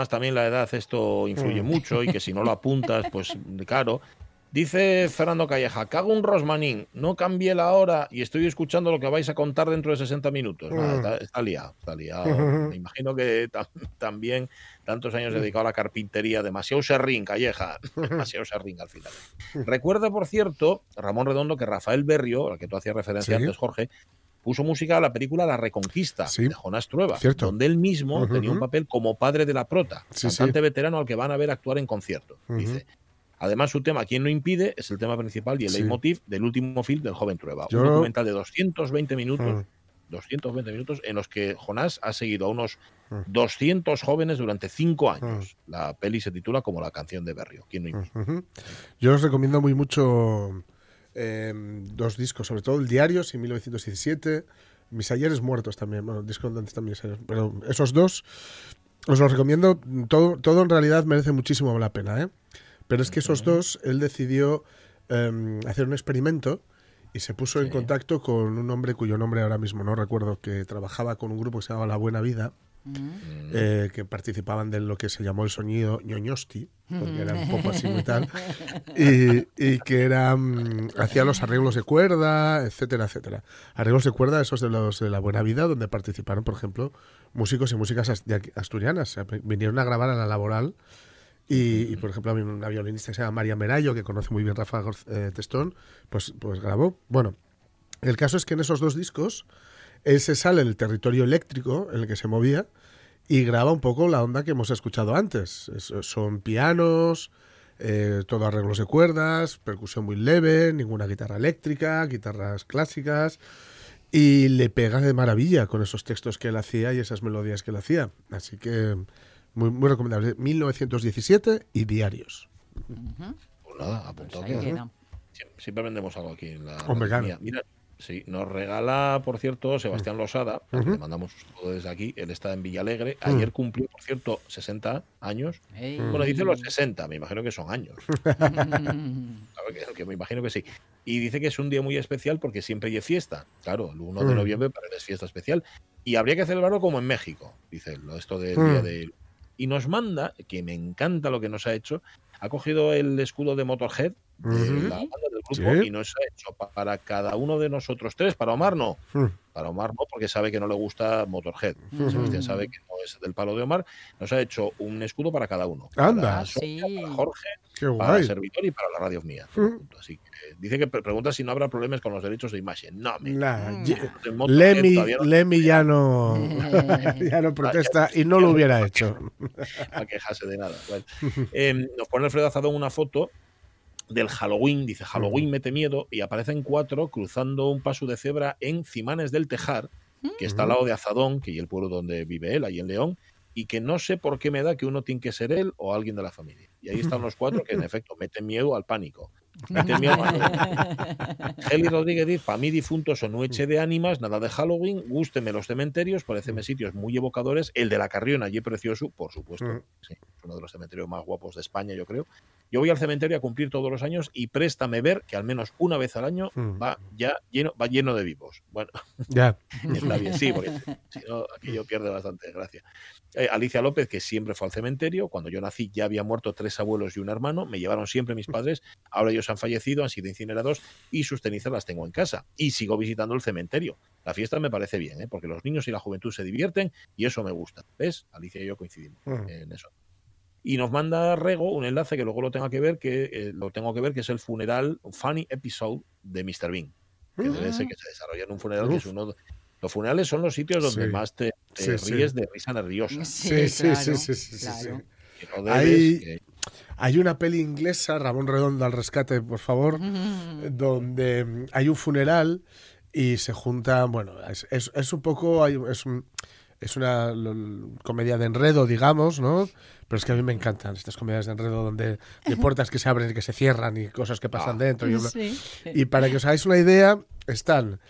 además también la edad esto influye mucho y que si no lo apuntas, pues claro. Dice Fernando Calleja, cago un Rosmanín, no cambié la hora y estoy escuchando lo que vais a contar dentro de 60 minutos. Nada, está, está liado, está liado. Me imagino que tam- también tantos años dedicado a la carpintería, demasiado serrín, Calleja, demasiado serrín al final. Recuerda, por cierto, Ramón Redondo, que Rafael Berrio, al que tú hacías referencia Sí. antes, Jorge, puso música a la película La Reconquista Sí. de Jonás Trueba, Cierto. donde él mismo tenía un papel como padre de la prota, Sí, cantante sí. veterano al que van a ver actuar en concierto. Ujú. Dice. Además, su tema, ¿Quién no impide? es el tema principal y el leitmotiv del último film del joven Trueba. Yo- Un documental de 220 minutos, Mm. 220 minutos, en los que Jonás ha seguido a unos Mm. 200 jóvenes durante cinco años. La peli se titula como La canción de Berrio. ¿Quién no impide? Yo os recomiendo muy mucho eh, dos discos, sobre todo el Diarios y 1917, Mis ayeres muertos también, bueno, disco donde están mis ayeres, pero esos dos os los recomiendo, todo, todo en realidad merece muchísimo la pena, ¿eh? Pero es que esos dos, él decidió eh, hacer un experimento y se puso en Sí. contacto con un hombre cuyo nombre ahora mismo no recuerdo, que trabajaba con un grupo que se llamaba La Buena Vida, eh, que participaban de lo que se llamó el sonido ñoñosti, porque era un poco así y tal, y, y que era, mm, hacía los arreglos de cuerda, etcétera, etcétera. Arreglos de cuerda, esos de los de la Buena Vida, donde participaron, por ejemplo, músicos y músicas asturianas. Vinieron a grabar a la laboral. Y, y, por ejemplo, una violinista que se llama María Merayo, que conoce muy bien Rafa eh, Testón, pues, pues grabó. Bueno, el caso es que en esos dos discos él se sale del territorio eléctrico en el que se movía y graba un poco la onda que hemos escuchado antes. Es- son pianos, eh, todo arreglos de cuerdas, percusión muy leve, ninguna guitarra eléctrica, guitarras clásicas. Y le pega de maravilla con esos textos que él hacía y esas melodías que él hacía. Así que muy, muy recomendable. 1917 y Diarios. Pues nada, apuntado Ahí queda. queda. Siempre, vendemos algo aquí en la Hombre, claro. Mira, sí, nos regala, por cierto, Sebastián Losada, al que Ujú. le mandamos un saludo desde aquí. Él está en Villalegre. Ayer cumplió, por cierto, 60 años. Bueno, dice los 60, me imagino que son años. Claro que, que me imagino que sí. Y dice que es un día muy especial porque siempre hay fiesta. Claro, el 1 de Mm. noviembre para él es fiesta especial. Y habría que celebrarlo como en México, dice él, esto del Mm. día de... Y nos manda, que me encanta lo que nos ha hecho, ha cogido el escudo de Motorhead de Ujú. la banda del grupo Sí. y nos ha hecho para cada uno de nosotros tres, para Omar no, para Omar no, porque sabe que no le gusta Motorhead. Sebastián sabe que no es del palo de Omar. Nos ha hecho un escudo para cada uno. Anda. Para Sonia, sí. para Jorge, Qué para el servidor y para la radio mía. Así que dice que pre- pregunta si no habrá problemas con los derechos de imagen. No, me. Nah, Mm. Motorhead Lemmy, no Lemmy ya no, ya no protesta y no lo hubiera hecho. a quejarse de nada. Bueno, eh, nos pone Alfredo Azadón una foto del Halloween, dice Halloween mete miedo, y aparecen cuatro cruzando un paso de cebra en Cimanes del Tejar, que está al lado de Azadón, que es el pueblo donde vive él, ahí en León, y que no sé por qué me da que uno tiene que ser él o alguien de la familia. Y ahí están los cuatro que en efecto meten miedo al pánico. Geli Rodríguez dice, para mí difuntos son noche de ánimas, nada de Halloween, gústeme los cementerios, pareceme sitios muy evocadores. El de la Carrión, allí precioso, por supuesto, Mm. sí, es uno de los cementerios más guapos de España, yo creo. Yo voy al cementerio a cumplir todos los años y préstame ver que al menos una vez al año Mm. va ya lleno, va lleno de vivos. Bueno, Ya. está bien, sí, porque si no, aquello pierde bastante gracia. Eh, Alicia López, que siempre fue al cementerio, cuando yo nací ya había muerto tres abuelos y un hermano, me llevaron siempre mis padres, ahora yo ellos han fallecido, han sido incinerados y sus cenizas las tengo en casa. Y sigo visitando el cementerio. La fiesta me parece bien, ¿eh? porque los niños y la juventud se divierten y eso me gusta. ¿Ves? Alicia y yo coincidimos Mm. en eso. Y nos manda Rego un enlace que luego lo tengo que ver, que eh, lo tengo que ver, que es el funeral, un funny episode de Mr. Bean. Que debe ser que se desarrolla en un funeral, que es Uf. uno de- los funerales son los sitios donde Sí. más te, te Sí, sí. ríes de risa nerviosa. Sí, sí, claro, sí, sí, sí, sí, claro. sí. Que no debes, Hay- que- Hay una peli inglesa, Ramón Redondo al rescate, por favor, donde mm, hay un funeral y se juntan, bueno, es, es- es un poco, es, un- es una comedia de enredo, digamos, ¿no? Pero es que a mí me encantan estas comedias de enredo donde de puertas que se abren y que se cierran y cosas que pasan Ah. dentro. Y, Sí. y para que os hagáis una idea, están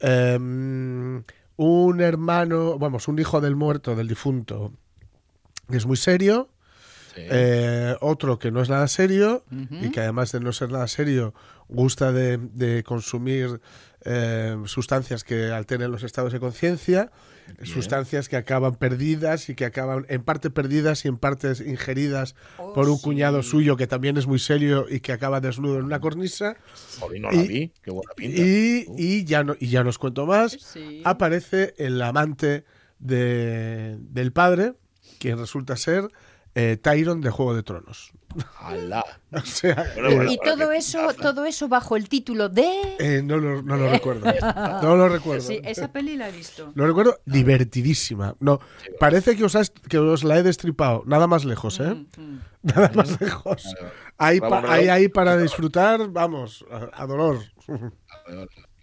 em, un hermano, vamos, un hijo del muerto, del difunto, que es muy serio, sí. eh, otro que no es nada serio y que además de no ser nada serio gusta de, de consumir eh, sustancias que alteren los estados de conciencia, sustancias que acaban perdidas y que acaban en parte perdidas y en partes ingeridas Oh, por un sí. cuñado suyo que también es muy serio y que acaba desnudo en una cornisa. Joder, no la y- vi, qué buena pinta. Y, y ya no, y ya no os cuento más. Sí. Aparece el amante de- del padre, quien resulta ser eh, Tyron de Juego de Tronos. Alá. O sea, Bueno, eh, bueno. Y todo eso, todo eso bajo el título de. eh, no, lo, no lo recuerdo. No lo recuerdo. Sí, esa peli la he visto. Lo recuerdo divertidísima. No, parece que os, has- que os la he destripado. Nada más lejos, ¿eh? Mm. Nada más lejos. Hay, pa- hay ahí para disfrutar, vamos, a, a dolor.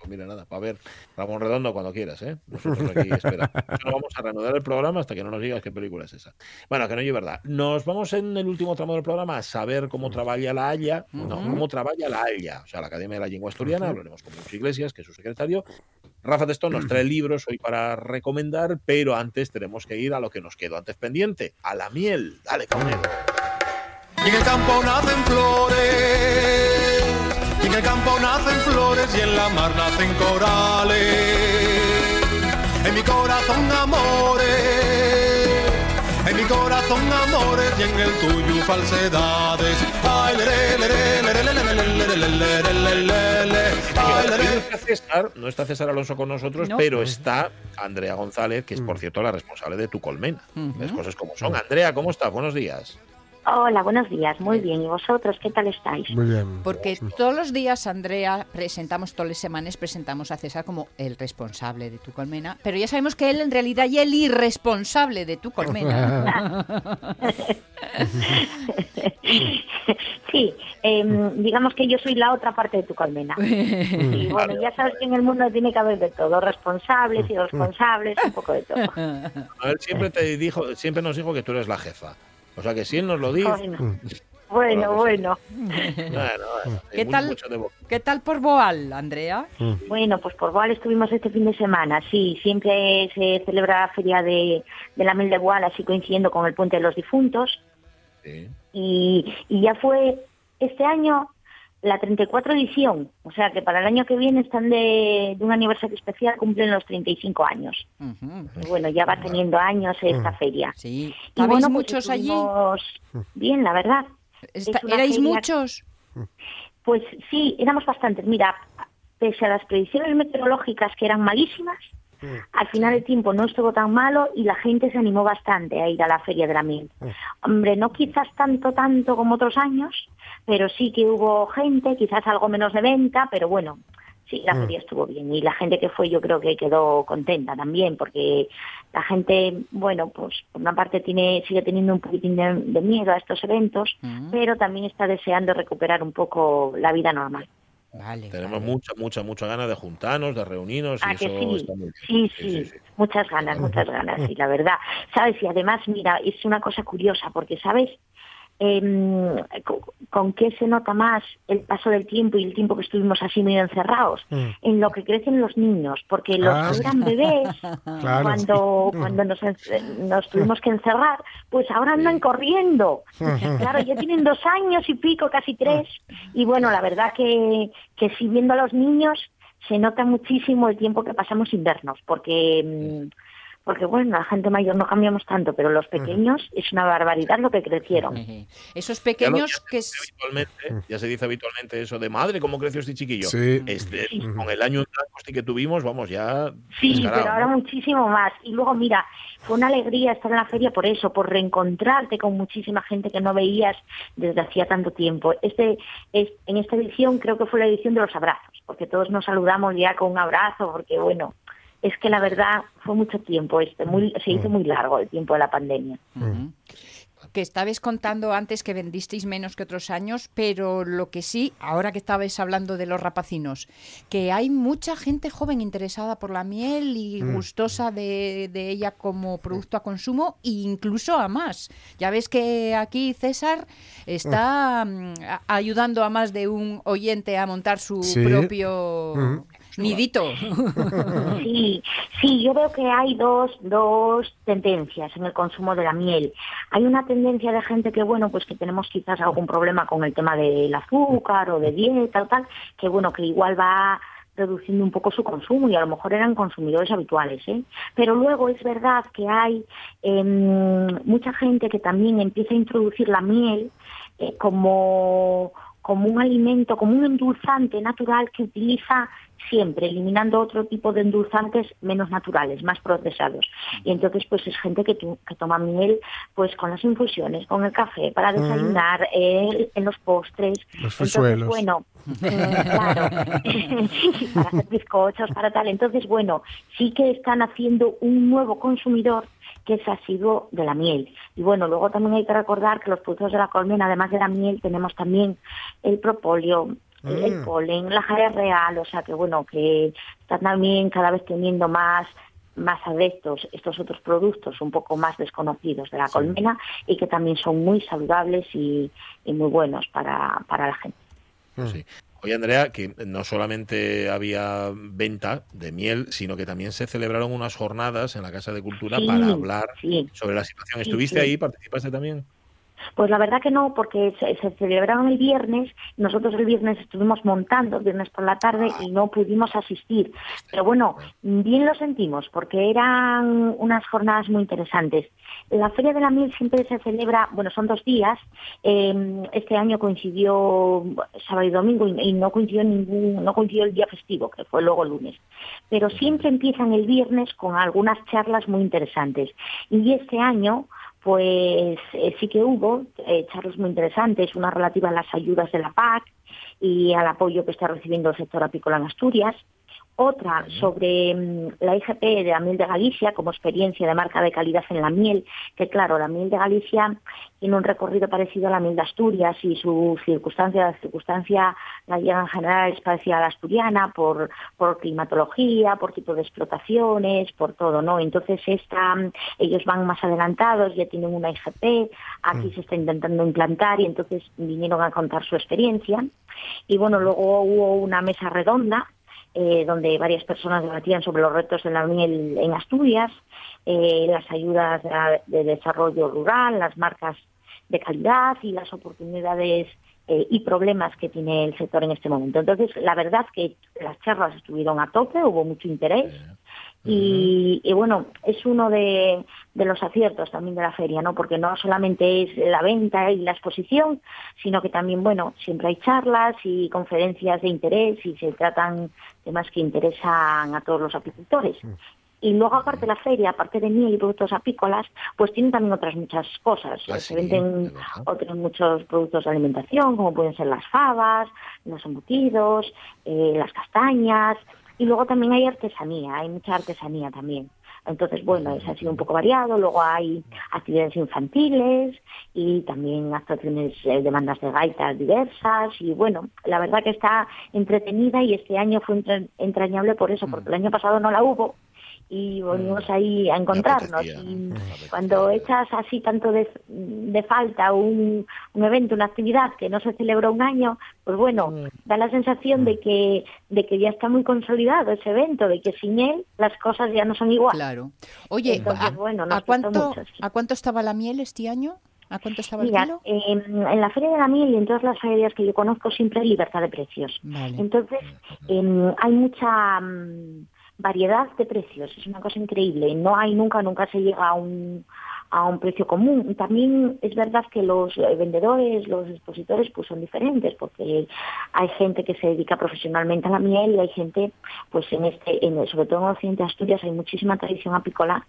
Mira, nada, para ver Ramón Redondo cuando quieras, ¿eh? Nosotros aquí espera. No vamos a reanudar el programa hasta que no nos digas qué película es esa. Bueno, que no es verdad. Nos vamos en el último tramo del programa a saber cómo trabaja la Haya, no, cómo trabaja la Haya, o sea, la Academia de la Lengua Asturiana, hablaremos con Luis Iglesias, que es su secretario. Rafa Testón nos trae libros hoy para recomendar, pero antes tenemos que ir a lo que nos quedó antes pendiente, a la miel. Dale, cabrón. Y en el campo nacen flores, en el campo nacen flores y en la mar nacen corales. En mi corazón amores, en mi corazón amores y en el tuyo falsedades. Ay, no está César, no está César Alonso con nosotros, pero está Andrea González, que es por cierto la responsable de tu colmena. Las cosas como son. Andrea, ¿cómo estás? Buenos días. Hola, buenos días. Muy bien. ¿Y vosotros qué tal estáis? Muy bien. Porque todos los días, Andrea, presentamos, todas las semanas presentamos a César como el responsable de tu colmena, pero ya sabemos que él en realidad y el irresponsable de tu colmena. Sí, em, digamos que yo soy la otra parte de tu colmena. Y bueno, ya sabes que en el mundo tiene que haber de todo, responsables, irresponsables, un poco de todo. A él siempre te dijo, siempre nos dijo que tú eres la jefa. O sea que si él nos lo dice, Bueno, bueno, bueno. bueno, bueno, ¿Qué tal? ¿Qué tal por Boal, Andrea? Bueno, pues por Boal estuvimos este fin de semana, sí, siempre se celebra la feria de, de la Mil de Boal, así coincidiendo con el Puente de los Difuntos, Sí. y, y ya fue este año la 34 edición, o sea que para el año que viene están de, de un aniversario especial, cumplen los 35 años. Y bueno, ya va teniendo años esta feria. Sí. Y ¿Estabais bueno, pues muchos allí? Bien, la verdad. ¿Erais feria- muchos? Pues sí, éramos bastantes. Mira, pese a las predicciones meteorológicas que eran malísimas, al final el tiempo no estuvo tan malo y la gente se animó bastante a ir a la Feria de la Miel. Hombre, no quizás tanto, tanto como otros años, pero sí que hubo gente, quizás algo menos de venta, pero bueno, sí, la feria estuvo bien y la gente que fue yo creo que quedó contenta también, porque la gente, bueno, pues por una parte tiene sigue teniendo un poquitín de, de miedo a estos eventos, Mm. pero también está deseando recuperar un poco la vida normal. Vale. Tenemos vale. mucha, mucha, mucha ganas de juntarnos, de reunirnos y Ah, que eso sí. está muy bien. Sí, sí, muchas ganas, muchas ganas, sí, la verdad. ¿Sabes? Y además, mira, es una cosa curiosa, porque, ¿sabes? Co- ¿Con qué se nota más el paso del tiempo y el tiempo que estuvimos así medio encerrados? En lo que crecen los niños, porque los Ah, que sí. eran bebés, Claro. cuando, cuando nos, nos tuvimos que encerrar, pues ahora andan corriendo. Claro, ya tienen dos años y pico, casi tres. Y bueno, la verdad que, que sí, viendo a los niños, se nota muchísimo el tiempo que pasamos sin vernos, porque mm, porque bueno, la gente mayor no cambiamos tanto, pero los pequeños es una barbaridad lo que crecieron. Esos pequeños ya que... se es- dice habitualmente, ya se dice habitualmente eso de madre, ¿cómo creció este chiquillo? Sí. Este, Con el año en blanco este que tuvimos, vamos, ya. Sí, descarado, pero ahora muchísimo más. Y luego, mira, fue una alegría estar en la feria por eso, por reencontrarte con muchísima gente que no veías desde hacía tanto tiempo. Este, es, en esta edición creo que fue la edición de los abrazos, porque todos nos saludamos ya con un abrazo, porque bueno, es que la verdad fue mucho tiempo, este, muy, se hizo muy largo el tiempo de la pandemia. Ujú. Que estabais contando antes que vendisteis menos que otros años, pero lo que sí, ahora que estabais hablando de los rapacinos, que hay mucha gente joven interesada por la miel y gustosa de, de ella como producto a consumo e incluso a más. Ya ves que aquí César está mm, a- ayudando a más de un oyente a montar su Sí. propio. Nidito. Sí, sí, yo veo que hay dos, dos tendencias en el consumo de la miel. Hay una tendencia de gente que, bueno, pues que tenemos quizás algún problema con el tema del azúcar o de dieta o tal, que bueno, que igual va reduciendo un poco su consumo y a lo mejor eran consumidores habituales, ¿eh? Pero luego es verdad que hay em, mucha gente que también empieza a introducir la miel eh, como, como un alimento, como un endulzante natural que utiliza siempre, eliminando otro tipo de endulzantes menos naturales, más procesados. Y entonces pues es gente que, toma miel pues con las infusiones, con el café, para desayunar, eh, en los postres. Los Entonces, bueno, claro, para hacer bizcochos, para tal. Entonces, bueno, sí que están haciendo un nuevo consumidor que es asiduo de la miel. Y bueno, luego también hay que recordar que los productos de la colmena, además de la miel, tenemos también el propóleo, el, el Mm. polen, la jarea real, o sea que bueno, que están también cada vez teniendo más más adeptos estos otros productos un poco más desconocidos de la colmena y que también son muy saludables y, y muy buenos para, para la gente. Sí. Oye, Andrea, que no solamente había venta de miel, sino que también se celebraron unas jornadas en la Casa de Cultura Sí, para hablar sí. sobre la situación. Sí, ¿Estuviste sí. ahí? ¿Participaste también? Pues la verdad que no, porque se, se celebraron el viernes, nosotros el viernes estuvimos montando, el viernes por la tarde, y no pudimos asistir. Pero bueno, bien lo sentimos, porque eran unas jornadas muy interesantes. La Feria de la Miel siempre se celebra, bueno, son dos días, eh, este año coincidió sábado y domingo y, y no coincidió ningún, no coincidió el día festivo, que fue luego el lunes. Pero siempre empiezan el viernes con algunas charlas muy interesantes. Y este año, pues eh, sí que hubo eh, charlas muy interesantes, una relativa a las ayudas de la PAC y al apoyo que está recibiendo el sector apícola en Asturias, otra sobre mm, la IGP de la miel de Galicia como experiencia de marca de calidad en la miel, que claro, la miel de Galicia tiene un recorrido parecido a la miel de Asturias y su circunstancia, la circunstancia gallega en general es parecida a la asturiana por, por climatología, por tipo de explotaciones, por todo, ¿no? Entonces esta, mm, ellos van más adelantados, ya tienen una IGP, aquí se está intentando implantar y entonces vinieron a contar su experiencia. Y bueno, luego hubo una mesa redonda eh, donde varias personas debatían sobre los retos de la miel en Asturias, eh, las ayudas de, de desarrollo rural, las marcas de calidad y las oportunidades eh, y problemas que tiene el sector en este momento. Entonces, la verdad que las charlas estuvieron a tope, hubo mucho interés. Y, y, bueno, es uno de, de, los aciertos también de la feria, ¿no? Porque no solamente es la venta y la exposición, sino que también, bueno, siempre hay charlas y conferencias de interés y se tratan temas que interesan a todos los apicultores. Y luego, aparte de la feria, aparte de miel y productos apícolas, pues tienen también otras muchas cosas. Ah, se sí, venden otros muchos productos de alimentación, como pueden ser las fabas, los embutidos, eh, las castañas. Y luego también hay artesanía, hay mucha artesanía también. Entonces, bueno, eso ha sido un poco variado. Luego hay actividades infantiles y también actuaciones, eh, demandas de gaitas diversas. Y bueno, la verdad que está entretenida y este año fue entra- entrañable por eso, porque el año pasado no la hubo y volvimos ahí a encontrarnos. apetecía, Y cuando echas así tanto de, de falta un, un evento, una actividad que no se celebró un año, pues bueno, da la sensación de que, de que ya está muy consolidado ese evento, de que sin él las cosas ya no son igual. Claro. Oye, Entonces, ¿a, bueno, a cuánto, gustó mucho, sí. ¿a cuánto estaba la miel este año? ¿A cuánto estaba el Mira, kilo? en, en la Feria de la Miel y en todas las ferias que yo conozco siempre hay libertad de precios. Vale. Entonces, em, hay mucha mm, variedad de precios, es una cosa increíble. No hay nunca, nunca se llega a un, a un precio común. También es verdad que los eh, vendedores, los expositores, pues son diferentes, porque hay gente que se dedica profesionalmente a la miel y hay gente, pues en este, en, sobre todo en Occidente de Asturias hay muchísima tradición apícola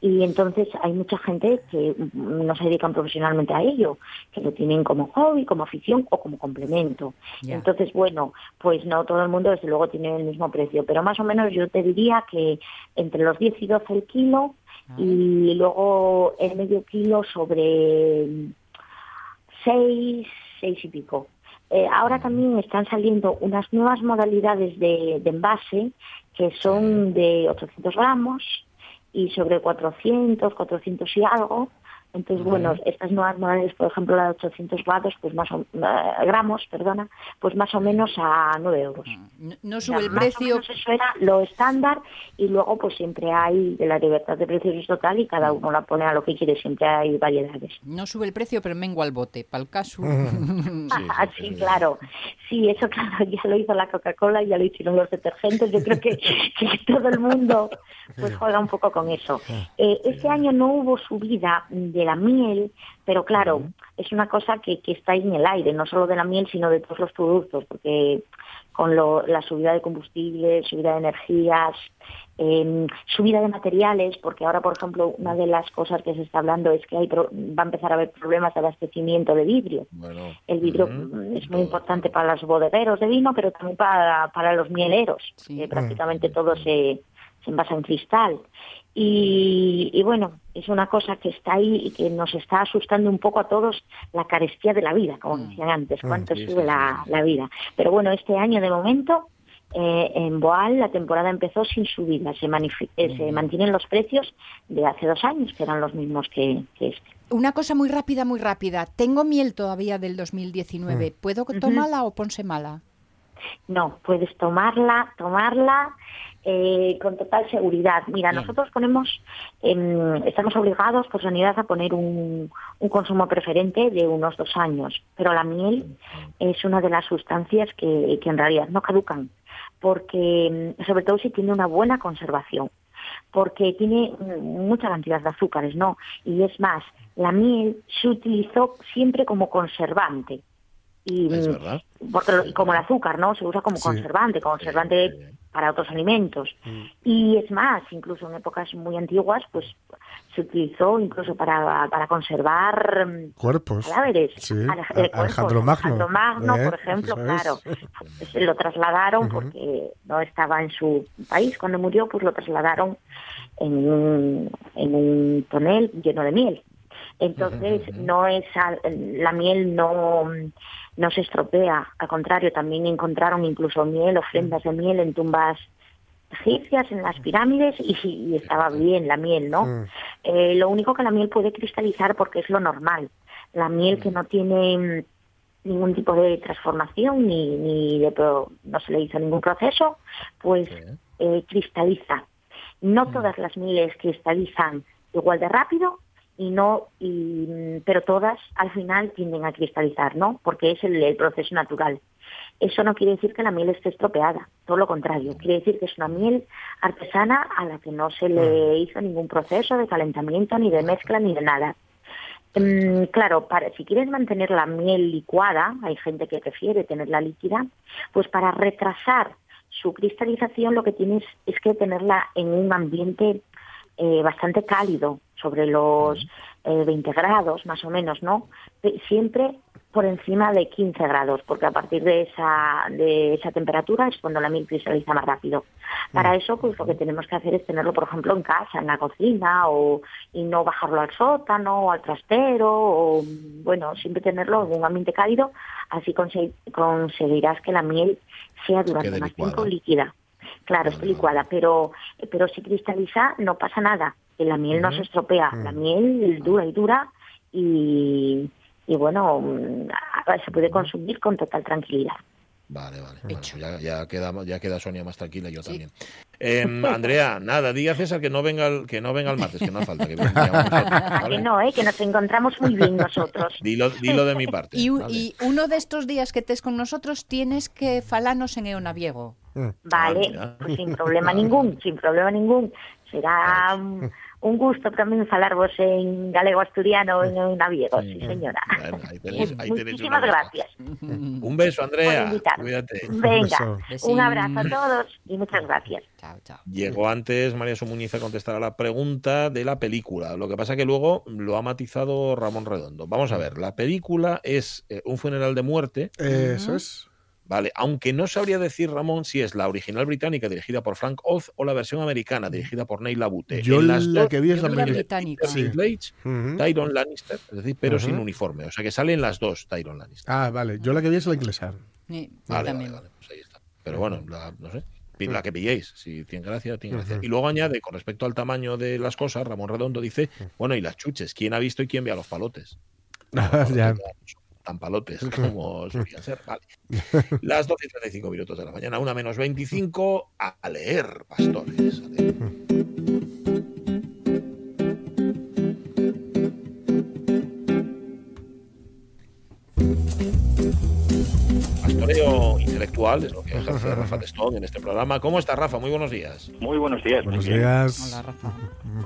y entonces hay mucha gente que no se dedican profesionalmente a ello, que lo tienen como hobby, como afición o como complemento. Entonces, bueno, pues no todo el mundo desde luego tiene el mismo precio, pero más o menos yo te diría que entre los 10 y 12 el kilo y luego el medio kilo sobre 6, 6 y pico. Eh, ahora también están saliendo unas nuevas modalidades de, de envase que son de 800 gramos y sobre 400, 400 y algo. Entonces, bueno, estas nuevas modalidades, por ejemplo, la de 800 grados, pues más o, eh, gramos, perdona, pues más o menos a 9 euros. No, no O sube sea, el más o precio. menos eso era lo estándar y luego pues siempre hay de la libertad de precios es total y cada uno la pone a lo que quiere, siempre hay variedades. No sube el precio, pero mengua el bote. Para el caso. Ah, sí, claro. Sí, eso claro, ya lo hizo la Coca-Cola, ya lo hicieron los detergentes. Yo creo que, que todo el mundo pues juega un poco con eso. Eh, este año no hubo subida de la miel, pero claro, es una cosa que, que está ahí en el aire, no solo de la miel, sino de todos los productos, porque con lo- la subida de combustibles, subida de energías, eh, subida de materiales, porque ahora, por ejemplo, una de las cosas que se está hablando es que hay pro- va a empezar a haber problemas de abastecimiento de vidrio. Bueno, El vidrio es muy todo. importante para los bodegueros de vino, pero también para, para los mieleros, Sí. que prácticamente todo se, se envasa en cristal. Y, y bueno, es una cosa que está ahí y que nos está asustando un poco a todos la carestía de la vida, como decían antes, cuánto Mm. Sí, sí, sube sí, la, sí. la vida. Pero bueno, este año de momento eh, en Boal la temporada empezó sin subida, se, manifi- eh, se mantienen los precios de hace dos años, que eran los mismos que, que este. Una cosa muy rápida, muy rápida. Tengo miel todavía del 2019. ¿Puedo tomarla o ponse mala? No, puedes tomarla, tomarla eh, con total seguridad. Mira, nosotros ponemos, em, estamos obligados por sanidad a poner un, un consumo preferente de unos dos años, pero la miel es una de las sustancias que, que en realidad no caducan, porque em, sobre todo si tiene una buena conservación porque tiene mm, mucha cantidad de azúcares, ¿no? Y es más, la miel se utilizó siempre como conservante. Y, Es mm, verdad. porque como el azúcar, ¿no? Se usa como Sí. conservante, conservante Sí, sí. para otros alimentos. Y es más, incluso en épocas muy antiguas, pues se utilizó incluso para, para conservar mm, Cuerpos. cadáveres. Alejandro Magno. Alejandro Magno, ¿eh? por ejemplo, claro. Se lo trasladaron porque no estaba en su país cuando murió, pues lo trasladaron en un, en un tonel lleno de miel. Entonces, no es la miel no, no se estropea, al contrario, también encontraron incluso miel, ofrendas de miel en tumbas egipcias, en las pirámides, y, y estaba bien la miel, ¿no? Mm. Eh, lo único que la miel puede cristalizar porque es lo normal. La miel que no tiene mm, ningún tipo de transformación ni, ni de no se le hizo ningún proceso, pues eh, cristaliza. No todas las mieles cristalizan igual de rápido y no y, pero todas al final tienden a cristalizar, ¿no? Porque es el, el proceso natural. Eso no quiere decir que la miel esté estropeada, todo lo contrario, quiere decir que es una miel artesana a la que no se le hizo ningún proceso de calentamiento, ni de mezcla, ni de nada. Mm, claro, para, si quieres mantener la miel licuada, hay gente que prefiere tenerla líquida, pues para retrasar su cristalización lo que tienes es que tenerla en un ambiente eh, bastante cálido, sobre los eh, 20 grados más o menos, ¿no? Siempre por encima de 15 grados, porque a partir de esa, de esa temperatura es cuando la miel cristaliza más rápido. Para eso, pues lo que tenemos que hacer es tenerlo, por ejemplo, en casa, en la cocina, o, y no bajarlo al sótano, o al trastero, o, bueno, siempre tenerlo en un ambiente cálido, así conse- conseguirás que la miel sea durante más licuada. tiempo líquida. Claro, está licuada, pero, pero si cristaliza no pasa nada, que la miel no se estropea, la miel dura y dura y, y bueno, mm, se puede consumir con total tranquilidad. Vale, vale. Bueno, Hecho. ya, ya queda, ya queda Sonia más tranquila y yo también. Em, Andrea, nada, di a César que no venga el, que no venga el martes, que no hace falta. Que venga Ah, que no, ¿eh? que nos encontramos muy bien nosotros. Dilo, dilo de mi parte. Y, u- ¿vale? y uno de estos días que estés con nosotros tienes que falarnos en Eonaviego. Vale, mira. pues sin problema ningún, sin problema ningún. Será un, gusto también falarvos en galego asturiano en un naviego, sí, señora. Bueno, ahí tenéis, ahí tenéis una Muchísimas gracias Un beso, Andrea. Cuídate. Venga, Beso. un abrazo a todos y muchas gracias. Chao, chao. Llegó antes María Somuñiz a contestar a la pregunta de la película. Lo que pasa que luego lo ha matizado Ramón Redondo. Vamos a ver, la película es eh, un funeral de muerte, Eso es. ¿Vale? Aunque no sabría decir, Ramón, si es la original británica dirigida por Frank Oz o la versión americana dirigida por Neil Labute. Yo En las la dos que vi es la la británica. Peter Dinklage, Ujú. Tyron Lannister, es decir, pero sin uniforme. O sea que salen las dos Tyron Lannister. Ah, vale. Yo la que vi es la inglesa. Sí, Vale, vale, pues ahí está. Pero bueno, la, no sé, la que pilléis, si tiene gracia, tiene gracia. Y luego añade, con respecto al tamaño de las cosas, Ramón Redondo dice, bueno, y las chuches, ¿quién ha visto y quién ve a los palotes? No, los palotes Ya. Tan palotes como solían ser. Vale. Las 12 y 35 minutos de la mañana, una menos 25, a leer, pastores. a leer. Pastoreo intelectual es lo que ejerce Rafa Testón en este programa. ¿Cómo está Rafa? Muy buenos días. Muy buenos días. Buenos bien. días. Hola, Rafa.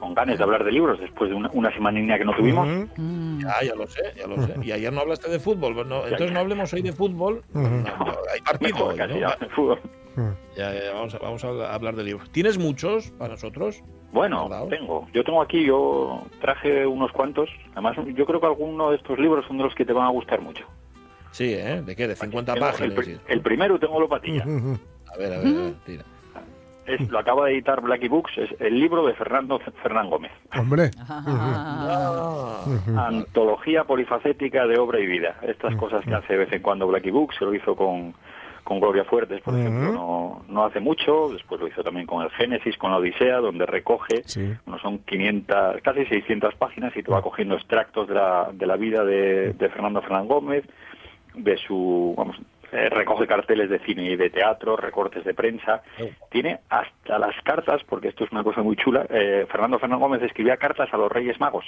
Con ganas de hablar de libros después de una, una semanina que no tuvimos. Ujú. Mm. Ya, ya lo sé, ya lo sé. Y ayer no hablaste de fútbol. Bueno, entonces no hablemos hoy de fútbol. No, no, hay partido Mejor hoy, ¿no? fútbol. Ya, ya, vamos, a, vamos a hablar de libros. ¿Tienes muchos para nosotros? Bueno, ¿Verdad? tengo. Yo tengo aquí, yo traje unos cuantos. Además, yo creo que algunos de estos libros son de los que te van a gustar mucho. Sí, ¿eh? ¿De qué? ¿De 50 Tengo páginas? El, pri- el primero tengo Lopatilla. Ujú. A ver, a ver, a ver, tira. Es, lo acaba de editar Blackie Books. Es el libro de Fernando Fernán Gómez. Hombre. Ah, Antología polifacética de obra y vida. Estas cosas que hace de vez en cuando Blackie Books, se lo hizo con, con Gloria Fuertes, por Ujú. ejemplo, no, no hace mucho. Después lo hizo también con el Génesis, con la Odisea, donde recoge, Sí. bueno, son 500, casi 600 páginas y te va cogiendo extractos de la, de la vida de, de Fernando Fernán Gómez, de su, vamos, eh, recoge carteles de cine y de teatro, recortes de prensa, tiene hasta las cartas, porque esto es una cosa muy chula, eh, Fernando Fernán Gómez escribía cartas a los Reyes Magos.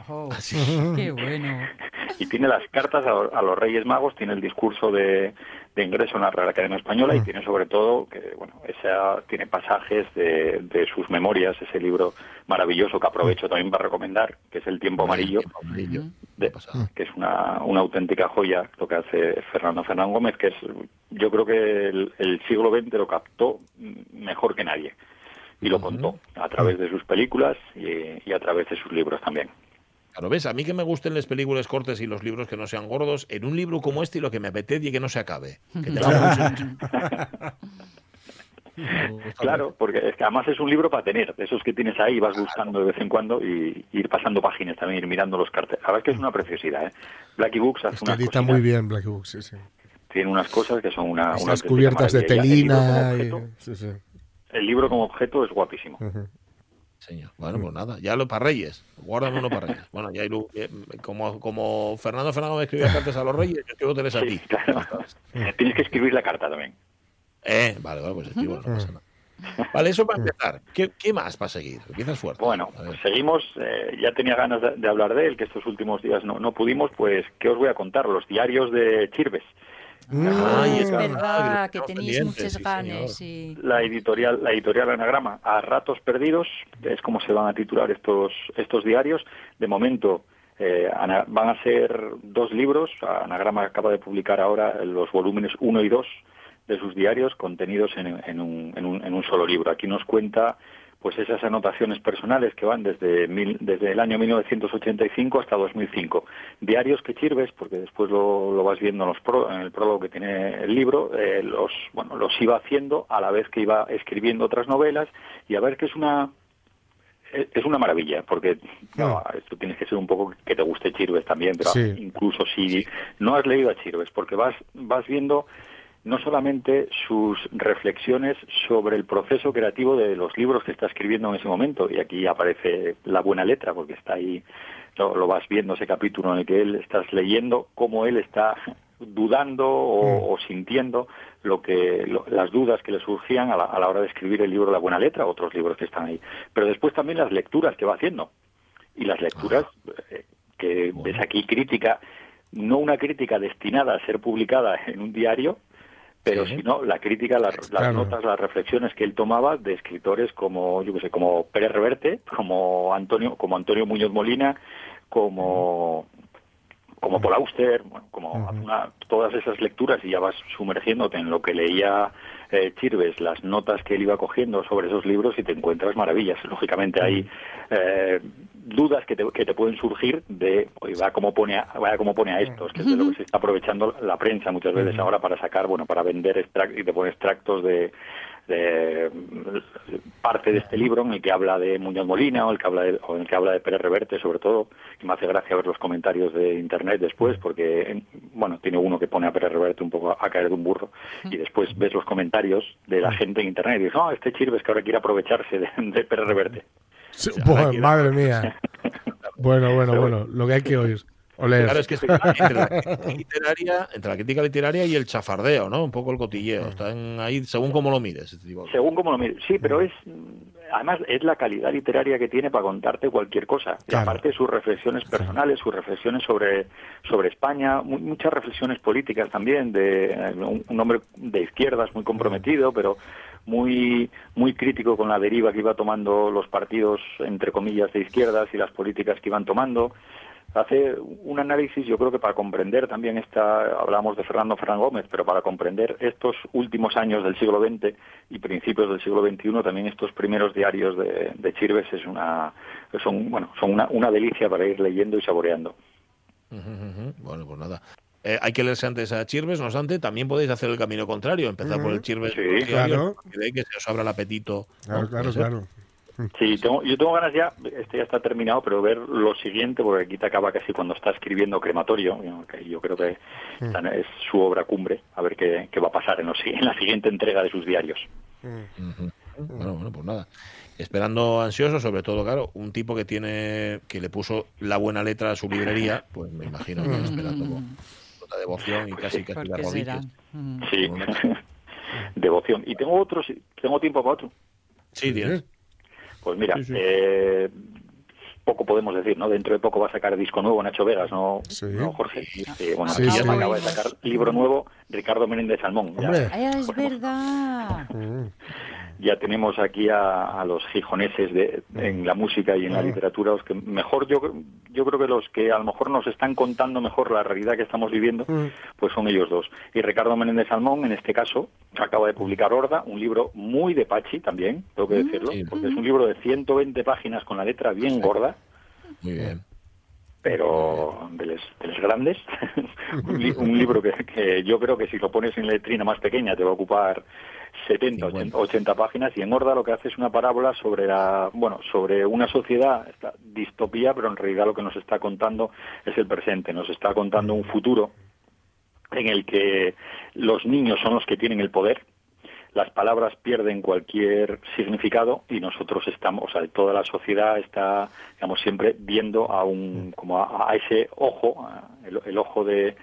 ojo. sí. Qué bueno. y tiene las cartas a, a los Reyes Magos, tiene el discurso de, de ingreso en la Real Academia Española y tiene sobre todo que bueno, esa tiene pasajes de, de sus memorias, ese libro maravilloso que aprovecho también para recomendar, que es El tiempo amarillo, Amarillo. de- que es una, una auténtica joya lo que hace Fernando Fernán Gómez, que es yo creo que el, el siglo XX lo captó mm, mejor que nadie y lo contó a través de sus películas y, y a través de sus libros también. Claro, ves, a mí que me gusten las películas cortas y los libros que no sean gordos, en un libro como este y lo que me apetece y que no se acabe. Que Claro, porque es que además es un libro para tener, de esos que tienes ahí, vas buscando de vez en cuando y ir pasando páginas también, ir mirando los carteles. La verdad es que es una preciosidad, ¿eh? Blackie Books hace Es que unas edita cositas, muy bien Black Book, sí, sí. tiene unas cosas que son una... cubiertas de. Y el libro telina. y- objeto- sí, sí. El libro como objeto es guapísimo. Señor. Bueno, pues nada, ya lo para Reyes. Guardan uno para Reyes. Bueno, ya hay lu- eh, como, como Fernando Fernando me escribía cartas a los Reyes, yo escribo tres a Sí, ti. claro. Tienes que escribir la carta también. Eh, vale, vale, pues escribo, no pasa nada. Vale, eso para empezar. ¿Qué, qué más para seguir? Empiezas fuerte. Bueno, pues seguimos. eh, ya tenía ganas de, de hablar de él, que estos últimos días no, no pudimos. Pues, ¿qué os voy a contar? Los diarios de Chirves. Ay, es es verdad que que tenéis muchas sí, ganas. señor. sí. La editorial, la editorial Anagrama, a ratos perdidos, es como se van a titular estos, estos diarios. De momento eh, van a ser dos libros. Anagrama acaba de publicar ahora los volúmenes 1 y 2 de sus diarios contenidos en, en un, en, un, en un solo libro. Aquí nos cuenta pues esas anotaciones personales que van desde, mil- desde el año 1985 hasta 2005. Diarios que sirves, porque después lo, lo vas viendo en, los pro- en el prólogo que tiene el libro, eh, los, bueno, los iba haciendo a la vez que iba escribiendo otras novelas y a ver que es una es es una maravilla, porque no, esto tienes que ser un poco que te guste Chirves también, pero Sí. incluso si no has leído a Chirves, porque vas, vas viendo no solamente sus reflexiones sobre el proceso creativo de los libros que está escribiendo en ese momento, y aquí aparece la buena letra, porque está ahí, lo, lo vas viendo ese capítulo en el que él estás leyendo cómo él está dudando o, o sintiendo lo que lo- las dudas que le surgían a la, a la hora de escribir el libro La Buena Letra, otros libros que están ahí. Pero después también las lecturas que va haciendo. Y las lecturas eh, que ves aquí crítica, no una crítica destinada a ser publicada en un diario, pero Sí. sino la crítica, las, las Claro. notas, las reflexiones que él tomaba de escritores como, yo qué sé, como Pérez Reverte, como Antonio, como Antonio Muñoz Molina, como como Paul Auster, bueno, como una- todas esas lecturas y ya vas sumergiéndote en lo que leía eh, Chirves, las notas que él iba cogiendo sobre esos libros y te encuentras maravillas. Lógicamente hay eh, dudas que te, que te pueden surgir de, oye, va como pone a, vaya como pone a estos, que es de lo que se está aprovechando la prensa muchas veces ahora para sacar, bueno, para vender extract y te pone extractos de, de parte de este libro en el que habla de Muñoz Molina o el que habla de, o en el que habla de Pérez Reverte sobre todo y me hace gracia ver los comentarios de internet después porque en- bueno tiene uno que pone a Pérez Reverte un poco a, a caer de un burro y después ves los comentarios de la gente en internet y dices no este Chirves que ahora quiere aprovecharse de, de Pérez Reverte Sí, madre mía. Bueno, bueno, Pero- bueno. Lo que hay que oír. Oler. Claro, es que está entre la, crítica literaria, entre la crítica literaria y el chafardeo, ¿no? Un poco el cotilleo. Están ahí según cómo lo mires. este. Según como lo mires. Sí, pero es además es la calidad literaria que tiene para contarte cualquier cosa. Y Claro. aparte sus reflexiones personales, sus reflexiones sobre sobre España, mu- muchas reflexiones políticas también de un, un hombre de izquierdas muy comprometido, pero muy muy crítico con la deriva que iba tomando los partidos entre comillas de izquierdas y las políticas que iban tomando hace un análisis, yo creo que para comprender también esta, hablamos de Fernando Ferran Gómez, pero para comprender estos últimos años del siglo XX y principios del siglo XXI, también estos primeros diarios de, de Chirves es una, son, bueno, son una, una delicia para ir leyendo y saboreando. Bueno, pues nada. Eh, hay que leerse antes a Chirves, no obstante, también podéis hacer el camino contrario, empezar por el Chirves Sí, diario, claro. que se os abra el apetito. Claro, ¿no? claro, claro. Sí, tengo, yo tengo ganas ya, este ya está terminado, pero ver lo siguiente, porque aquí te acaba casi cuando está escribiendo Crematorio, que yo creo que es su obra cumbre, a ver qué, qué va a pasar en, los en la siguiente entrega de sus diarios. Bueno, bueno, pues nada. Esperando ansioso, sobre todo, claro, un tipo que tiene que le puso la buena letra a su librería, pues me imagino que esperando con toda devoción y casi casi ¿Por las rodillas. Mm. Sí, devoción. Y tengo otro, tengo tiempo para otro. Sí, tienes. Pues mira, Sí, sí. eh, poco podemos decir, ¿no? Dentro de poco va a sacar disco nuevo Nacho Vegas, ¿no, Sí. ¿No, Jorge? Eh, bueno, Sí, aquí sí. ya acaba de sacar libro nuevo Ricardo Menéndez Salmón. Ya-. Ay, es verdad. Ya tenemos aquí a, a los gijoneses de, en la música y en la literatura, los que mejor yo, yo creo que los que a lo mejor nos están contando mejor la realidad que estamos viviendo, pues son ellos dos. Y Ricardo Menéndez Salmón, en este caso, acaba de publicar Horda, un libro muy de Pachi también, tengo que decirlo, porque es un libro de 120 páginas con la letra bien gorda, Muy bien. pero de los, de los grandes. un, li- un libro que, que yo creo que si lo pones en letrina más pequeña te va a ocupar 70, 80, 80 páginas y en Horda lo que hace es una parábola sobre la, bueno, sobre una sociedad, esta distopía, pero en realidad lo que nos está contando es el presente, nos está contando un futuro en el que los niños son los que tienen el poder, las palabras pierden cualquier significado y nosotros estamos, o sea, toda la sociedad está, digamos, siempre viendo a un, como a, a ese ojo, el, el ojo de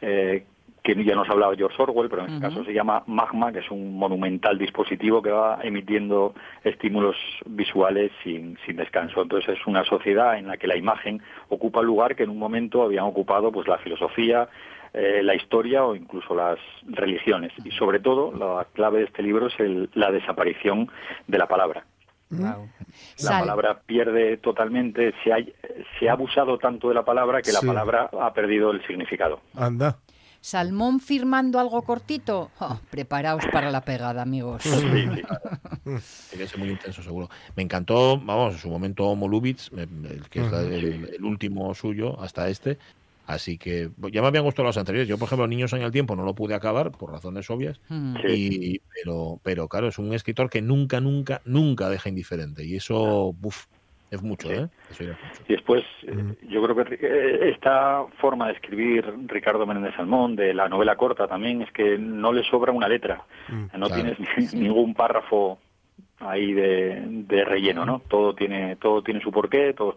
eh, que ya nos hablaba George Orwell, pero en este caso se llama Magma, que es un monumental dispositivo que va emitiendo estímulos visuales sin, sin descanso. Entonces es una sociedad en la que la imagen ocupa el lugar que en un momento habían ocupado pues la filosofía, eh, la historia o incluso las religiones. Y sobre todo, la clave de este libro es el- la desaparición de la palabra. La Sal- palabra pierde totalmente, se ha, se ha abusado tanto de la palabra que la Sí. palabra ha perdido el significado. Anda. Salmón firmando algo cortito. Oh, preparaos para la pegada, amigos. Sí, sí. Tiene que ser muy intenso, seguro. Me encantó, vamos, en su momento Homo Lubitz, me- el que es el, el último suyo hasta este. Así que ya me habían gustado los anteriores. Yo, por ejemplo, Niños en el Tiempo no lo pude acabar por razones obvias. Mm. Sí. Y, pero, pero claro, es un escritor que nunca, nunca, nunca deja indiferente. Y eso, buf, es mucho, Sí. ¿eh? Eso ya es mucho. Y después, eh, yo creo que eh, esta forma de escribir Ricardo Menéndez Salmón, de la novela corta también, es que no le sobra una letra. No claro. tienes ni- ningún párrafo ahí de, de relleno, ¿no? Todo tiene, todo tiene su porqué, todo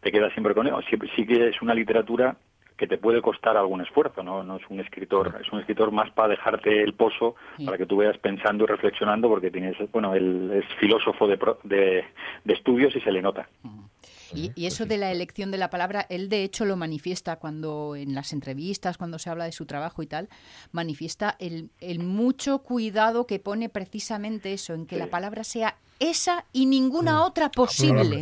te queda siempre con él. Sí, sí que es una literatura que te puede costar algún esfuerzo, ¿no? No es un escritor, es un escritor más para dejarte el pozo, para que tú vayas pensando y reflexionando, porque tienes, bueno, él es filósofo de, pro- de, de estudios y se le nota. Y, y eso de la elección de la palabra, él de hecho lo manifiesta cuando en las entrevistas, cuando se habla de su trabajo y tal, manifiesta el, el mucho cuidado que pone precisamente eso, en que la palabra sea esa y ninguna otra posible.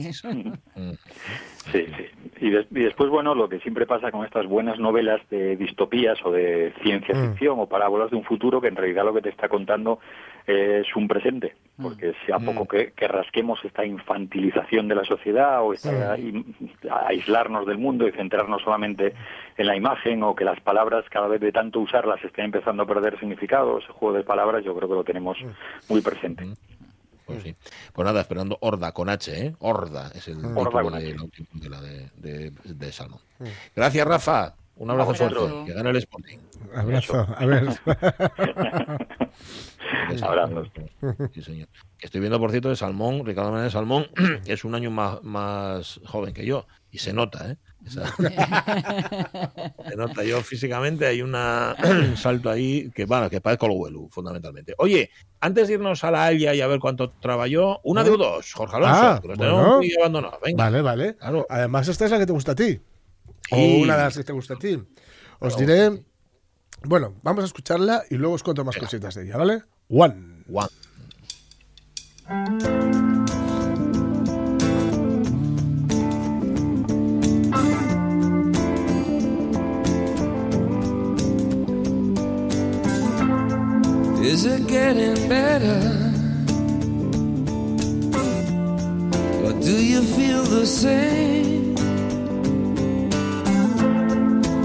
Sí, sí. Y, y después, bueno, lo que siempre pasa con estas buenas novelas de distopías o de ciencia ficción o parábolas de un futuro, que en realidad lo que te está contando es un presente. Porque si a poco que, que rasquemos esta infantilización de la sociedad o esta aislarnos del mundo y centrarnos solamente en la imagen o que las palabras cada vez de tanto usarlas estén empezando a perder significado, ese juego de palabras yo creo que lo tenemos muy presente. Pues sí. Pues nada, esperando Horda con H, ¿eh? Horda es el Horda título con de la de, de, de Salmón. Gracias, Rafa. Un abrazo fuerte. Que gane el Sporting. Abrazo. A ver. Abrazos. Sí, señor. Estoy viendo, por cierto, de Salmón, Ricardo Manuel Salmón, es un año más, más joven que yo. Y se nota, ¿eh? Esa- se nota. Yo físicamente hay una, un salto ahí que, bueno, que parezco el huelu, fundamentalmente. Oye, antes de irnos a la Alia y a ver cuánto trabajó, una de dos, Jorge Alonso, Ah, que los bueno. tenemos muy abandonados. Venga. Vale, vale. Claro. Además, esta es la que te gusta a ti. O Sí. una de las que te gusta a ti. Os diré. Bueno, vamos a escucharla y luego os cuento más cositas de ella, ¿vale? One. Juan. Is it getting better? Or do you feel the same?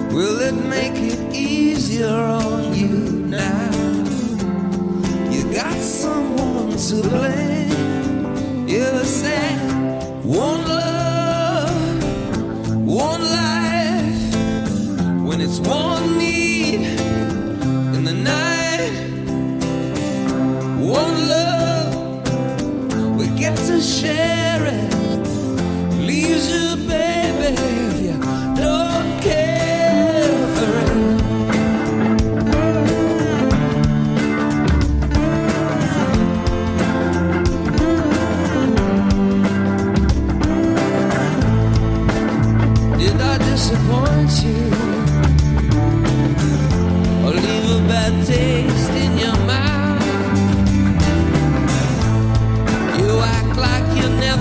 Will it make it easier on you now? You got someone to blame.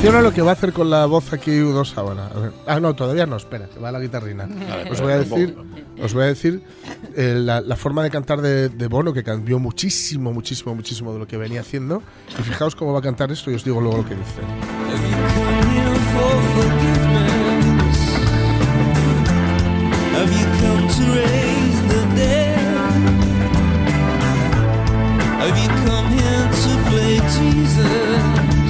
other. Atención a lo que va a hacer con la voz aquí U2 ahora. A ver. Ah, no, todavía no, espera, que va la guitarrina. Os voy a decir, os voy a decir eh, la, la forma de cantar de, de Bono, que cambió muchísimo, muchísimo, muchísimo de lo que venía haciendo. Y fijaos cómo va a cantar esto y os digo luego lo que dice. Have you come here to raise the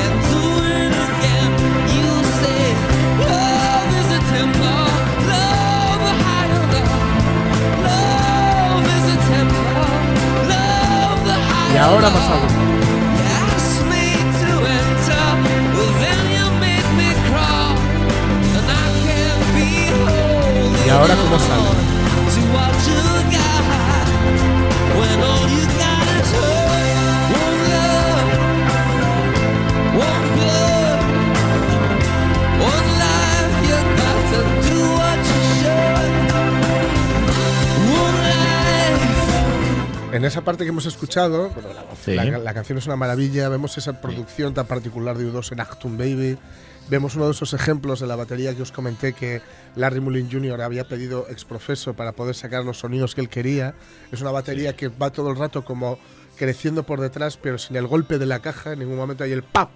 ahora más love. Esa parte que hemos escuchado, bueno, la, voz- Sí. la- la canción es una maravilla, vemos esa producción tan particular de U2 en Actum Baby, vemos uno de esos ejemplos de la batería que os comenté que Larry Mullen Jr. había pedido exprofeso para poder sacar los sonidos que él quería. Es una batería que va todo el rato como creciendo por detrás, pero sin el golpe de la caja, en ningún momento hay el pap,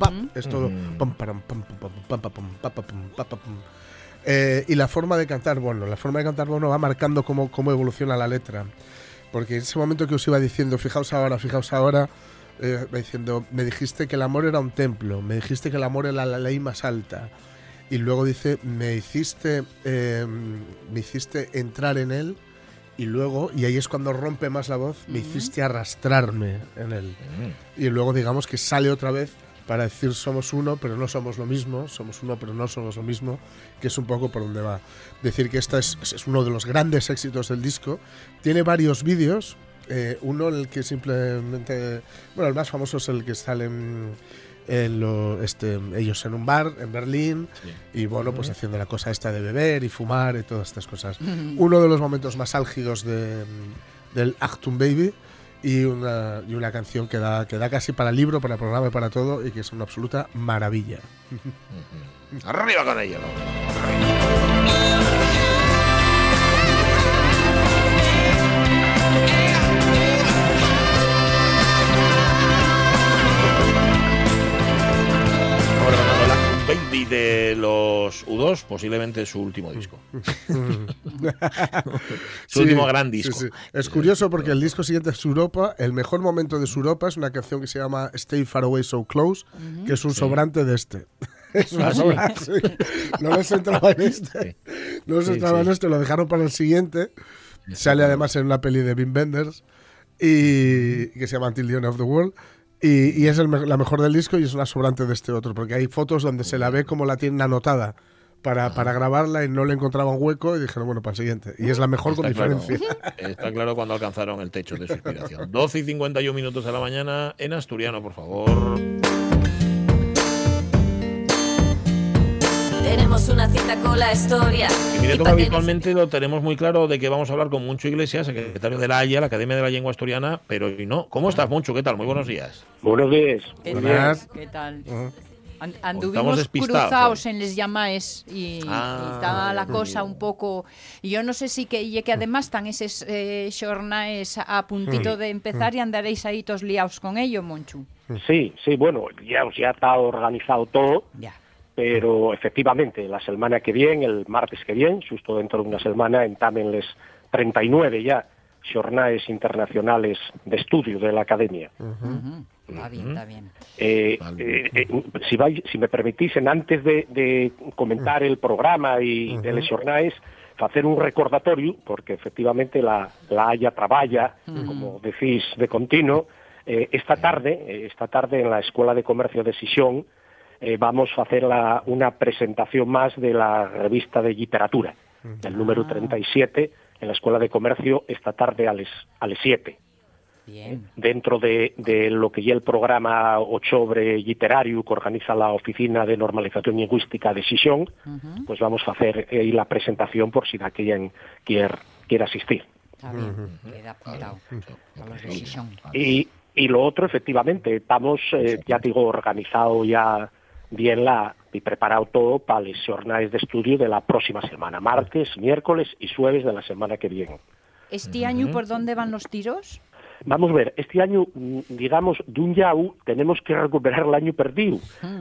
pap, es todo pam, param, pam, pam, pam, pam, pam, pam, pam, pam, pam, pam, pam. Eh, y la forma de cantar Bono, la forma de cantar Bono va marcando cómo, cómo evoluciona la letra. Porque en ese momento que os iba diciendo, fijaos ahora, fijaos ahora, eh, diciendo, me dijiste que el amor era un templo, me dijiste que el amor era la ley más alta. Y luego dice, me hiciste, eh, me hiciste entrar en él. Y luego, y ahí es cuando rompe más la voz, me hiciste arrastrarme en él. Y luego digamos que sale otra vez para decir somos uno, pero no somos lo mismo, somos uno, pero no somos lo mismo, que es un poco por donde va. Decir que este es, es uno de los grandes éxitos del disco. Tiene varios vídeos, eh, uno en el que simplemente, bueno, el más famoso es el que salen en lo- este, ellos en un bar en Berlín y bueno, pues haciendo la cosa esta de beber y fumar y todas estas cosas. Uno de los momentos más álgidos de, del Achtung Baby y una, y una canción que da, que da casi para libro, para programa y para todo y que es una absoluta maravilla. Arriba con ello. Ahora de los U2, posiblemente su último disco. Su último gran disco. sí. Es curioso porque el disco siguiente es Europa. El mejor momento de Europa es una canción que se llama Stay Far Away So Close, que es un sobrante de este. Es una Ah, sobra- sí. No les entraba en este. No les entraba sí. en este, lo dejaron para el siguiente. Sale además en una peli de Wim Wenders y que se llama Until the End of the World. Y, y es el la mejor del disco y es una sobrante de este otro, porque hay fotos donde se la ve como la tienen anotada para, para grabarla y no le encontraban hueco y dijeron, bueno, para el siguiente. Y es la mejor con Está claro. diferencia. Está claro cuando alcanzaron el techo de su inspiración. 12 y 51 minutos de la mañana en asturiano, por favor. Tenemos una cita con la historia. Y mire, que habitualmente lo tenemos muy claro de que vamos a hablar con Moncho Iglesias, secretario de la AIA, la Academia de la Lengua Asturiana, pero hoy no. ¿Cómo estás, Moncho? ¿Qué tal? Muy buenos días. Buenos días. ¿Qué Buenas. tal? ¿Qué tal? An- Estamos anduvimos despistados, cruzados en les llamaes y, Ah, y está la cosa un pouco e yo no sé si que y que además están eses eh, a puntito de empezar e andaréis aí tos liaos con ello, Monchu. Sí, sí, bueno, ya, ya está organizado todo, Ya. Pero efectivamente, la semana que viene, el martes que viene, justo dentro de una semana, entamen les 39 ya xornaes internacionales de estudio de la Academia. Está bien, está bien. Eh, Vale. eh, eh, si, vais, si me permitisen, antes de, de comentar el programa y de les xornais, hacer un recordatorio, porque efectivamente la, la Haya traballa, como decís, de continuo. Eh, esta tarde, eh, esta tarde en la Escuela de Comercio de Sisión, eh, vamos a hacer la- una presentación más de la revista de literatura, el número 37, en la Escuela de Comercio, esta tarde a les, a les 7 Bien. dentro de, de lo que ya el programa Ochobre Literario que organiza la Oficina de Normalización Lingüística de Sisión, pues vamos a hacer ahí la presentación por si alguien quiere, quiere asistir. Está bien. Queda apuntado. Y, y lo otro, efectivamente, estamos, eh, ya digo, organizado ya bien la y preparado todo para los jornales de estudio de la próxima semana, martes, miércoles y jueves de la semana que viene. Este año por dónde van los tiros? Vamos a ver, este año, mm, digamos, de un yau tenemos que recuperar el año perdido.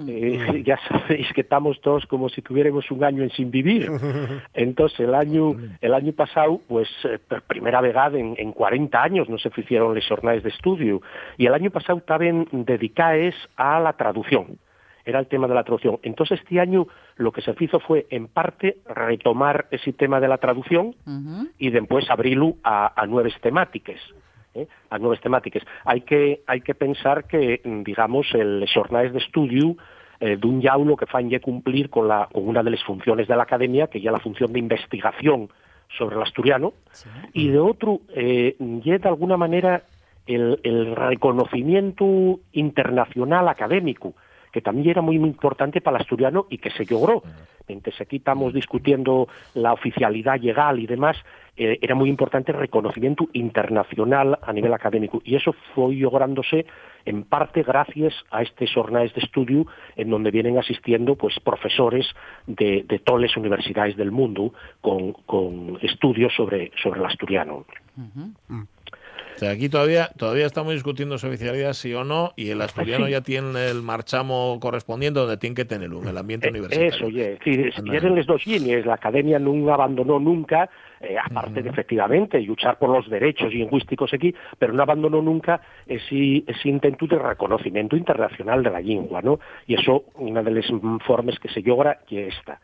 Eh, ya sabéis que estamos todos como si tuviéramos un año en sin vivir. Entonces, el año el año pasado, pues, eh, por primera vez en, en 40 años no se hicieron les jornales de estudio. Y el año pasado estaban dedicadas a la traducción. Era el tema de la traducción. Entonces, este año lo que se hizo fue, en parte, retomar ese tema de la traducción y después abrirlo a, a nuevas temáticas. ¿eh? A nuevas temáticas. Hay que, hay que pensar que, mm, digamos, el jornales de estudio eh, de un yaulo que fan ya cumplir con, la, con una de las funciones de la academia, que ya la función de investigación sobre el asturiano, y de otro, eh, ya de alguna manera el, el reconocimiento internacional académico que también era muy importante para el asturiano y que se logró. Mientras aquí estamos discutiendo la oficialidad legal y demás, eh, era muy importante el reconocimiento internacional a nivel académico y eso fue lográndose en parte gracias a estos jornales de estudio en donde vienen asistiendo pues profesores de, de todas las universidades del mundo con, con estudios sobre, sobre el asturiano. O sea, aquí todavía, todavía estamos discutiendo su oficialidad sí o no, y el asturiano Sí. ya tiene el marchamo correspondiente donde tiene que tenerlo, en el ambiente Eh, universitario. Eso, oye, es decir, Anda. tienen las dos líneas. La academia no abandonó nunca, eh, aparte de efectivamente luchar por los derechos lingüísticos aquí, pero no abandonó nunca ese, ese intento de reconocimiento internacional de la lengua, ¿no? Y eso, una de las formas que se logra, y esta.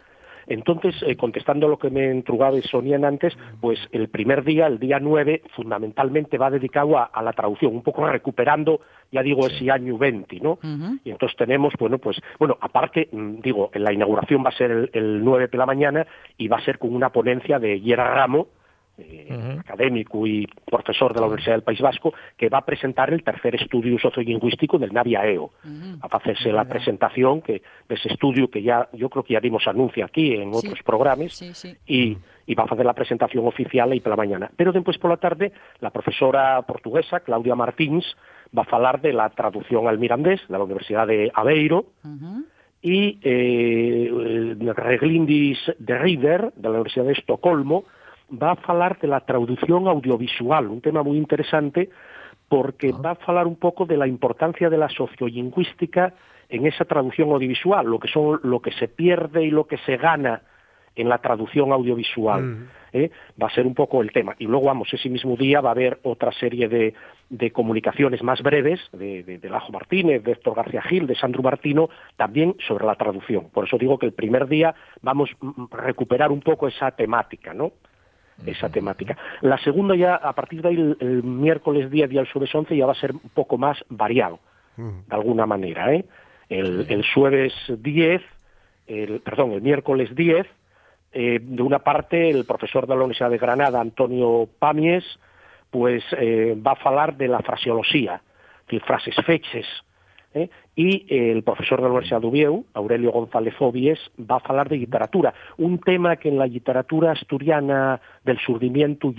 Entonces, eh, contestando lo que me entrugaba y sonían antes, pues el primer día, el día 9, fundamentalmente va dedicado a, a la traducción, un poco recuperando, ya digo, ese año 20, ¿no? Y entonces tenemos, bueno, pues, bueno, aparte, mm, digo, en la inauguración va a ser el, el 9 de la mañana y va a ser con una ponencia de Yera Ramo, eh, académico y profesor de la Universidad del País Vasco, que va a presentar el tercer estudio sociolingüístico del Naviaeo. Va a hacerse la presentación que de ese estudio que ya yo creo que ya dimos anuncio aquí en Sí. otros programas Sí, sí. y, y va a hacer la presentación oficial ahí por la mañana. Pero después por la tarde la profesora portuguesa Claudia Martins va a hablar de la traducción al mirandés de la Universidad de Aveiro y eh, el Reglindis de Rieder de la Universidad de Estocolmo va a hablar de la traducción audiovisual, un tema muy interesante porque va a hablar un poco de la importancia de la sociolingüística en esa traducción audiovisual, lo que son lo que se pierde y lo que se gana en la traducción audiovisual. ¿eh? Va a ser un poco el tema. Y luego, vamos, ese mismo día va a haber otra serie de, de comunicaciones más breves de, de, de Lajo Martínez, de Héctor García Gil, de Sandro Martino, también sobre la traducción. Por eso digo que el primer día vamos a recuperar un poco esa temática, ¿no? Esa temática. La segunda ya, a partir de ahí, el, el miércoles 10 y el jueves 11 ya va a ser un poco más variado, de alguna manera. ¿eh? El, el jueves 10, el, perdón, el miércoles 10, eh, de una parte, el profesor de la Universidad de Granada, Antonio Pamies, pues eh, va a hablar de la fraseología, de frases feches, ¿eh? y el profesor de la Universidad de Ubieu, Aurelio González Obies, va a hablar de literatura, un tema que en la literatura asturiana del surdimiento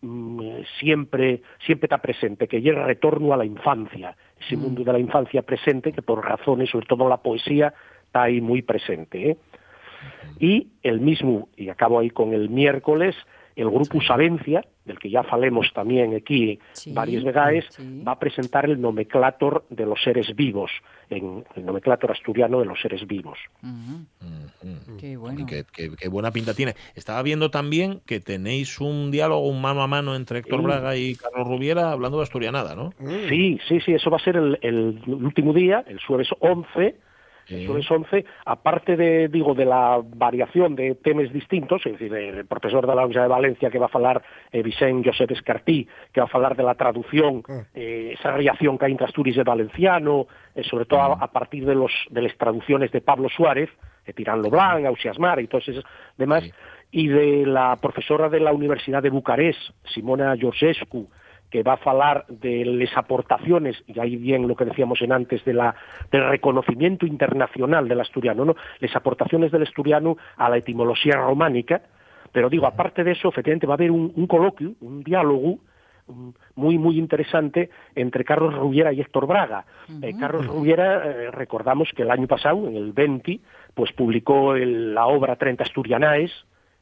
mm, siempre siempre está presente, que es el retorno a la infancia, ese mundo de la infancia presente que por razones, sobre todo la poesía, está ahí muy presente. ¿eh? Y el mismo, y acabo ahí con el miércoles, el grupo Sabencia, del que ya falemos también aquí Sí, varias veces, sí. va a presentar el nomenclator de los seres vivos, en el nomenclator asturiano de los seres vivos. Qué Y bueno. qué, qué- qué buena pinta tiene. Estaba viendo también que tenéis un diálogo, un mano a mano entre Héctor Sí. Braga y Carlos Rubiera hablando de asturianada, ¿no? Sí, sí, sí, eso va a ser el, el último día, el jueves 11, jueves 11, aparte de, digo, de la variación de temas distintos, es decir, el profesor de la Universidad de Valencia que va a hablar, eh, Vicente Josep Escartí, que va a hablar de la traducción, eh, esa relación que hay entre Asturias el valenciano, eh, sobre todo a, a partir de, los, de las traducciones de Pablo Suárez, de Tirán Loblan, Ausias Mar y todos esos demás, Sí. y de la profesora de la Universidad de Bucarest, Simona Georgescu, que va a hablar de las aportaciones, y ahí bien lo que decíamos en antes, de la, del reconocimiento internacional del asturiano, ¿no? las aportaciones del asturiano a la etimología románica, pero digo, aparte de eso, efectivamente va a haber un, un coloquio, un diálogo mm, muy, muy interesante entre Carlos Rubiera y Héctor Braga. Eh, Carlos Rubiera, eh, recordamos que el año pasado, en el 20, pues publicó el- la obra 30 Asturianaes,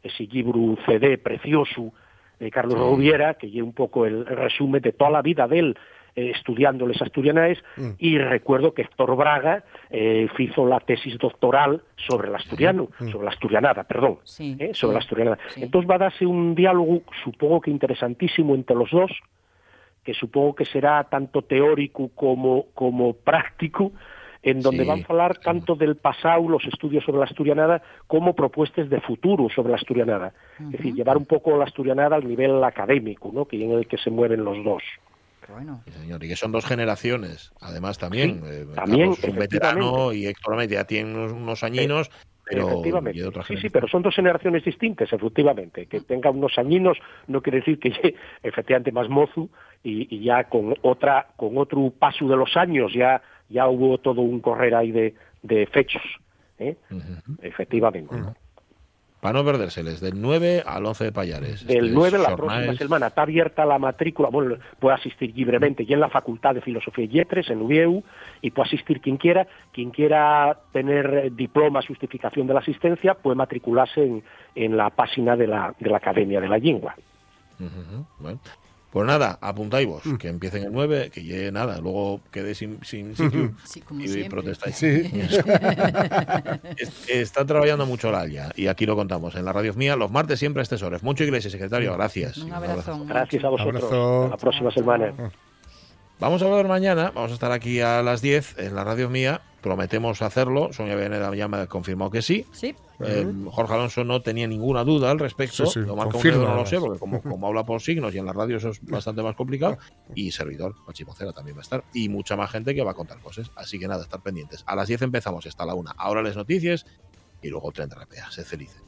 ese libro CD precioso de Carlos Rubiera, que lleva un poco el resumen de toda la vida de él eh, estudiando les asturianaes, y recuerdo que Héctor Braga eh, hizo la tesis doctoral sobre el asturiano, sobre la asturianada, perdón, Sí, eh, sobre la asturianada. sí. Entonces va a darse un diálogo, supongo que interesantísimo entre los dos, que supongo que será tanto teórico como, como práctico, en donde Sí, van a hablar tanto del pasado, los estudios sobre la asturianada, como propuestas de futuro sobre la asturianada. Es decir, llevar un poco la asturianada al nivel académico, ¿no? que en el que se mueven los dos. Bueno. Sí, señor, y que son dos generaciones, además también. Sí, eh, también, Carlos es un veterano y Héctor ya tiene unos, unos añinos, pero Efectivamente. y de otra Sí, sí, pero son dos generaciones distintas, efectivamente. Que tenga unos añinos no quiere decir que llegue efectivamente más mozo y, y ya con otra con otro paso de los años ya ya hubo todo un correr ahí de, de fechos, ¿eh? efectivamente. Para no perdérseles, del 9 al 11 de Payares. Del Este 9 la próxima semana está abierta la matrícula, bueno, puede asistir libremente y en la Facultad de Filosofía y Letras, en UBIEU, y puede asistir quien quiera. Quien quiera tener eh, diploma, justificación de la asistencia, puede matricularse en, en la página de la, de la Academia de la Lengua. Bueno. Pues nada, apuntáis vos, Mm. que empiecen el 9, que llegue nada, luego quede sin, sin sitio Sí, como y siempre. protestáis. Sí. Es- Está trabajando mucho la ALIA y aquí lo contamos en la radio mía los martes siempre a estas horas. Mucho iglesia, secretario, gracias. Un abrazo. Gracias a vosotros. Abrazo. Hasta la próxima semana. Vamos a ver mañana, vamos a estar aquí a las 10 en la radio mía, prometemos hacerlo, Sonia Veneda ya me ha confirmado que sí. Sí. Eh, Jorge Alonso no tenía ninguna duda al respecto. Sí, sí, Lo marca un dedo, no lo sé, porque como, como habla por signos y en la radio eso es bastante más complicado. Y servidor, Pachi Mocera también va a estar. Y mucha más gente que va a contar cosas. Así que nada, estar pendientes. A las 10 empezamos hasta la 1. Ahora les noticias y luego el tren de RPA. Sed felices.